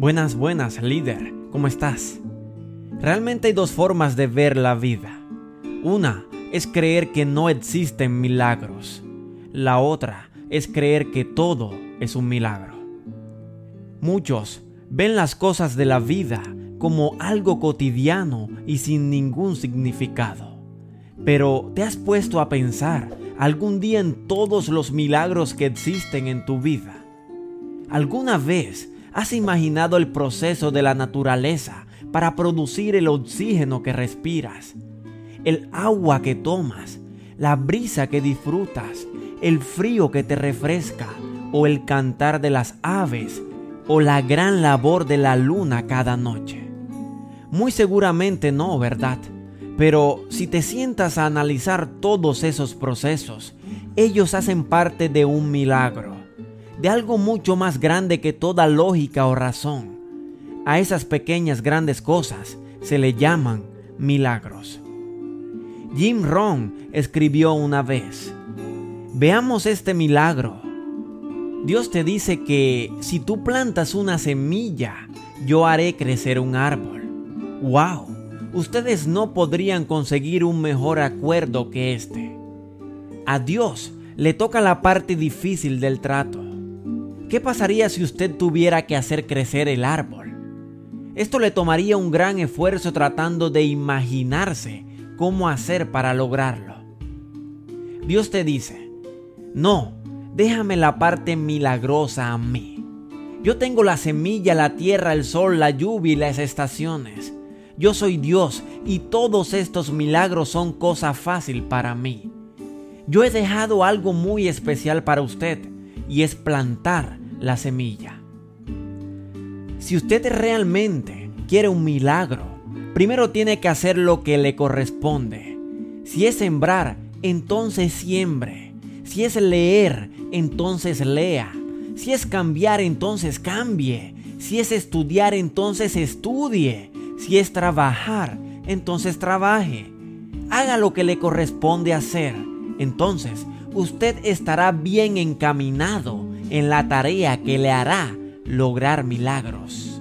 Buenas, buenas, líder. ¿Cómo estás? Realmente hay dos formas de ver la vida. Una es creer que no existen milagros. La otra es creer que todo es un milagro. Muchos ven las cosas de la vida como algo cotidiano y sin ningún significado. Pero ¿te has puesto a pensar algún día en todos los milagros que existen en tu vida? ¿Alguna vez ¿Has imaginado el proceso de la naturaleza para producir el oxígeno que respiras? El agua que tomas, la brisa que disfrutas, el frío que te refresca o el cantar de las aves o la gran labor de la luna cada noche. Muy seguramente no, ¿verdad? Pero si te sientas a analizar todos esos procesos, ellos hacen parte de un milagro de algo mucho más grande que toda lógica o razón. A esas pequeñas grandes cosas se le llaman milagros. Jim Rohn escribió una vez, veamos este milagro. Dios te dice que si tú plantas una semilla, yo haré crecer un árbol. ¡Wow! Ustedes no podrían conseguir un mejor acuerdo que este. A Dios le toca la parte difícil del trato. ¿Qué pasaría si usted tuviera que hacer crecer el árbol? Esto le tomaría un gran esfuerzo tratando de imaginarse cómo hacer para lograrlo. Dios te dice, no, déjame la parte milagrosa a mí. Yo tengo la semilla, la tierra, el sol, la lluvia y las estaciones. Yo soy Dios y todos estos milagros son cosa fácil para mí. Yo he dejado algo muy especial para usted y es plantar la semilla. Si usted realmente quiere un milagro, primero tiene que hacer lo que le corresponde. Si es sembrar, entonces siembre. Si es leer, entonces lea. Si es cambiar, entonces cambie. Si es estudiar, entonces estudie. Si es trabajar, entonces trabaje. Haga lo que le corresponde hacer. Entonces, usted estará bien encaminado en la tarea que le hará lograr milagros.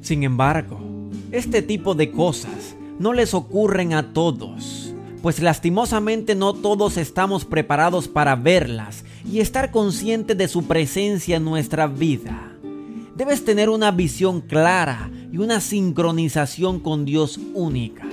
Sin embargo, este tipo de cosas no les ocurren a todos, pues lastimosamente no todos estamos preparados para verlas y estar consciente de su presencia en nuestra vida. Debes tener una visión clara y una sincronización con Dios única.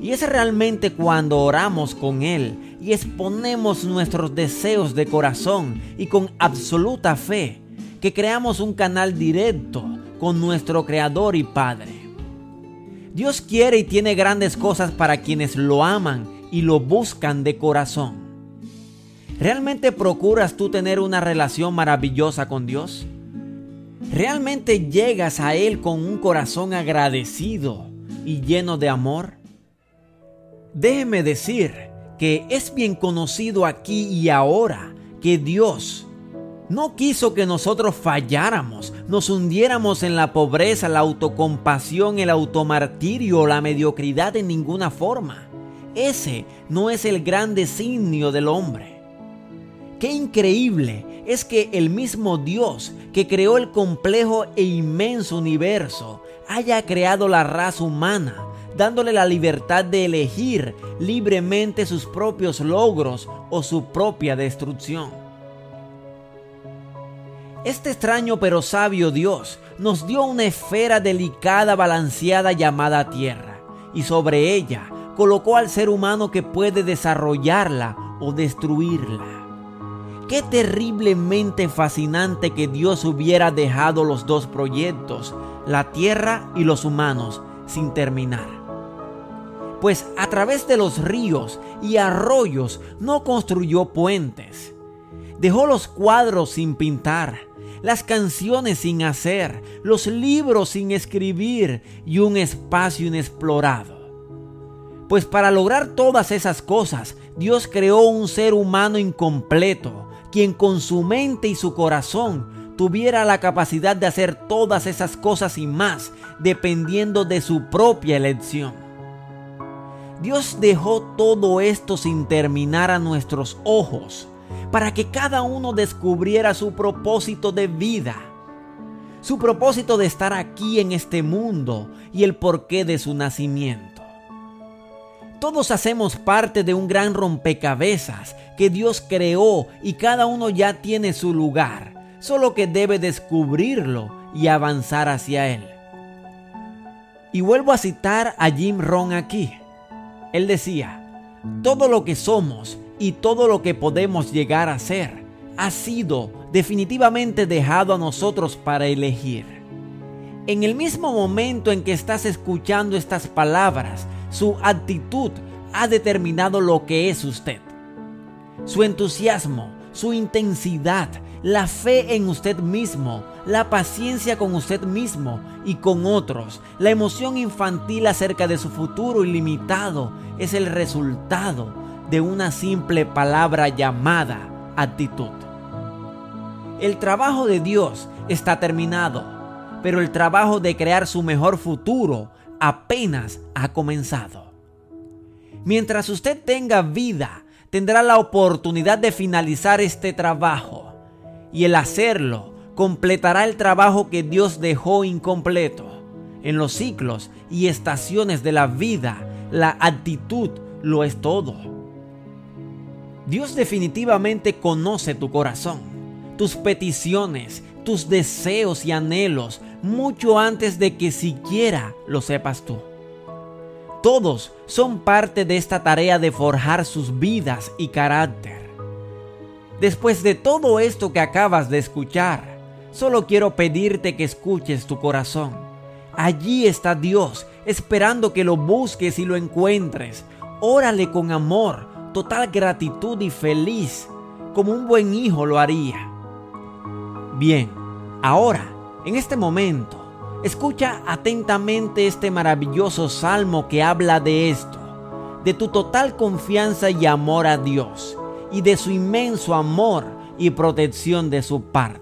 Y es realmente cuando oramos con Él y exponemos nuestros deseos de corazón y con absoluta fe que creamos un canal directo con nuestro Creador y Padre. Dios quiere y tiene grandes cosas para quienes lo aman y lo buscan de corazón. ¿Realmente procuras tú tener una relación maravillosa con Dios? ¿Realmente llegas a Él con un corazón agradecido y lleno de amor? Déjeme decir que es bien conocido aquí y ahora que Dios no quiso que nosotros falláramos, nos hundiéramos en la pobreza, la autocompasión, el automartirio la mediocridad en ninguna forma. Ese no es el gran designio del hombre. Qué increíble es que el mismo Dios que creó el complejo e inmenso universo haya creado la raza humana dándole la libertad de elegir libremente sus propios logros o su propia destrucción. Este extraño pero sabio Dios nos dio una esfera delicada balanceada llamada tierra y sobre ella colocó al ser humano que puede desarrollarla o destruirla. Qué terriblemente fascinante que Dios hubiera dejado los dos proyectos, la tierra y los humanos, sin terminar pues a través de los ríos y arroyos no construyó puentes. Dejó los cuadros sin pintar, las canciones sin hacer, los libros sin escribir y un espacio inexplorado. Pues para lograr todas esas cosas, Dios creó un ser humano incompleto, quien con su mente y su corazón tuviera la capacidad de hacer todas esas cosas y más, dependiendo de su propia elección. Dios dejó todo esto sin terminar a nuestros ojos, para que cada uno descubriera su propósito de vida. su propósito de estar aquí en este mundo y el porqué de su nacimiento. Todos hacemos parte de un gran rompecabezas que Dios creó y cada uno ya tiene su lugar, solo que debe descubrirlo y avanzar hacia él. Y vuelvo a citar a Jim Rohn aquí. Él decía, todo lo que somos y todo lo que podemos llegar a ser ha sido definitivamente dejado a nosotros para elegir. En el mismo momento en que estás escuchando estas palabras, su actitud ha determinado lo que es usted. Su entusiasmo, su intensidad, la fe en usted mismo, la paciencia con usted mismo y con otros, la emoción infantil acerca de su futuro ilimitado es el resultado de una simple palabra llamada actitud. El trabajo de Dios está terminado, pero el trabajo de crear su mejor futuro apenas ha comenzado. Mientras usted tenga vida, tendrá la oportunidad de finalizar este trabajo y el hacerlo completará el trabajo que Dios dejó incompleto. En los ciclos y estaciones de la vida, la actitud lo es todo. Dios definitivamente conoce tu corazón, tus peticiones, tus deseos y anhelos mucho antes de que siquiera lo sepas tú. Todos son parte de esta tarea de forjar sus vidas y carácter. Después de todo esto que acabas de escuchar, solo quiero pedirte que escuches tu corazón. Allí está Dios, esperando que lo busques y lo encuentres. Órale con amor, total gratitud y feliz, como un buen hijo lo haría. Bien, ahora, en este momento, escucha atentamente este maravilloso salmo que habla de esto, de tu total confianza y amor a Dios, y de su inmenso amor y protección de su parte.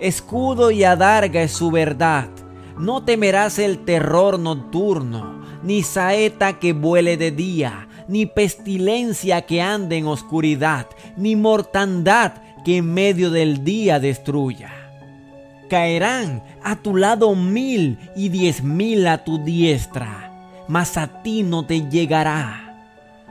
Escudo y adarga es su verdad. No temerás el terror nocturno, ni saeta que vuele de día, ni pestilencia que ande en oscuridad, ni mortandad que en medio del día destruya. Caerán a tu lado mil y diez mil a tu diestra, mas a ti no te llegará.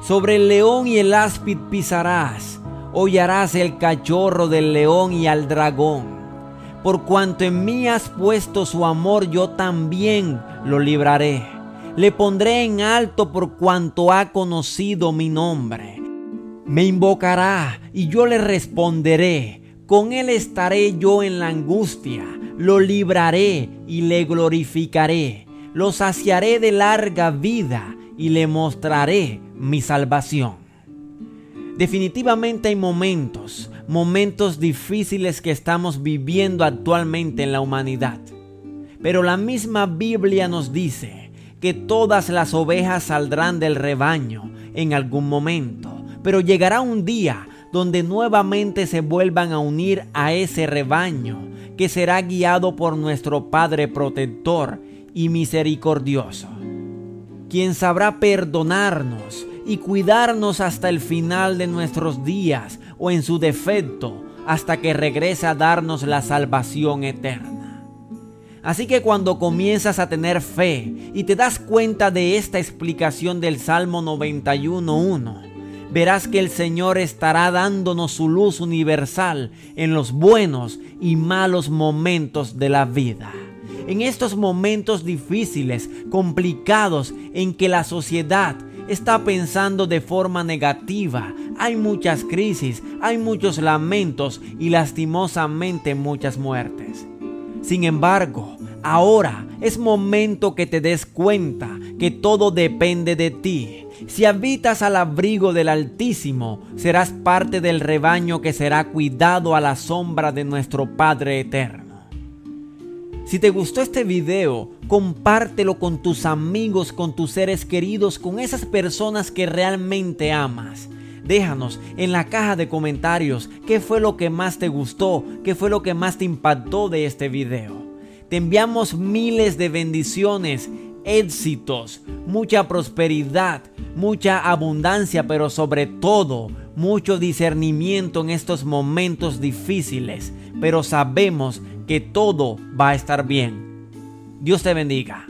Sobre el león y el áspid pisarás, hollarás el cachorro del león y al dragón. Por cuanto en mí has puesto su amor, yo también lo libraré. Le pondré en alto por cuanto ha conocido mi nombre. Me invocará y yo le responderé. Con él estaré yo en la angustia. Lo libraré y le glorificaré. Lo saciaré de larga vida y le mostraré mi salvación. Definitivamente hay momentos, momentos difíciles que estamos viviendo actualmente en la humanidad. Pero la misma Biblia nos dice que todas las ovejas saldrán del rebaño en algún momento, pero llegará un día donde nuevamente se vuelvan a unir a ese rebaño que será guiado por nuestro Padre protector y misericordioso quien sabrá perdonarnos y cuidarnos hasta el final de nuestros días o en su defecto hasta que regrese a darnos la salvación eterna. Así que cuando comienzas a tener fe y te das cuenta de esta explicación del Salmo 91.1, verás que el Señor estará dándonos su luz universal en los buenos y malos momentos de la vida. En estos momentos difíciles, complicados, en que la sociedad está pensando de forma negativa, hay muchas crisis, hay muchos lamentos y lastimosamente muchas muertes. Sin embargo, ahora es momento que te des cuenta que todo depende de ti. Si habitas al abrigo del Altísimo, serás parte del rebaño que será cuidado a la sombra de nuestro Padre Eterno. Si te gustó este video, compártelo con tus amigos, con tus seres queridos, con esas personas que realmente amas. Déjanos en la caja de comentarios qué fue lo que más te gustó, qué fue lo que más te impactó de este video. Te enviamos miles de bendiciones, éxitos, mucha prosperidad, mucha abundancia, pero sobre todo mucho discernimiento en estos momentos difíciles. Pero sabemos que todo va a estar bien. Dios te bendiga.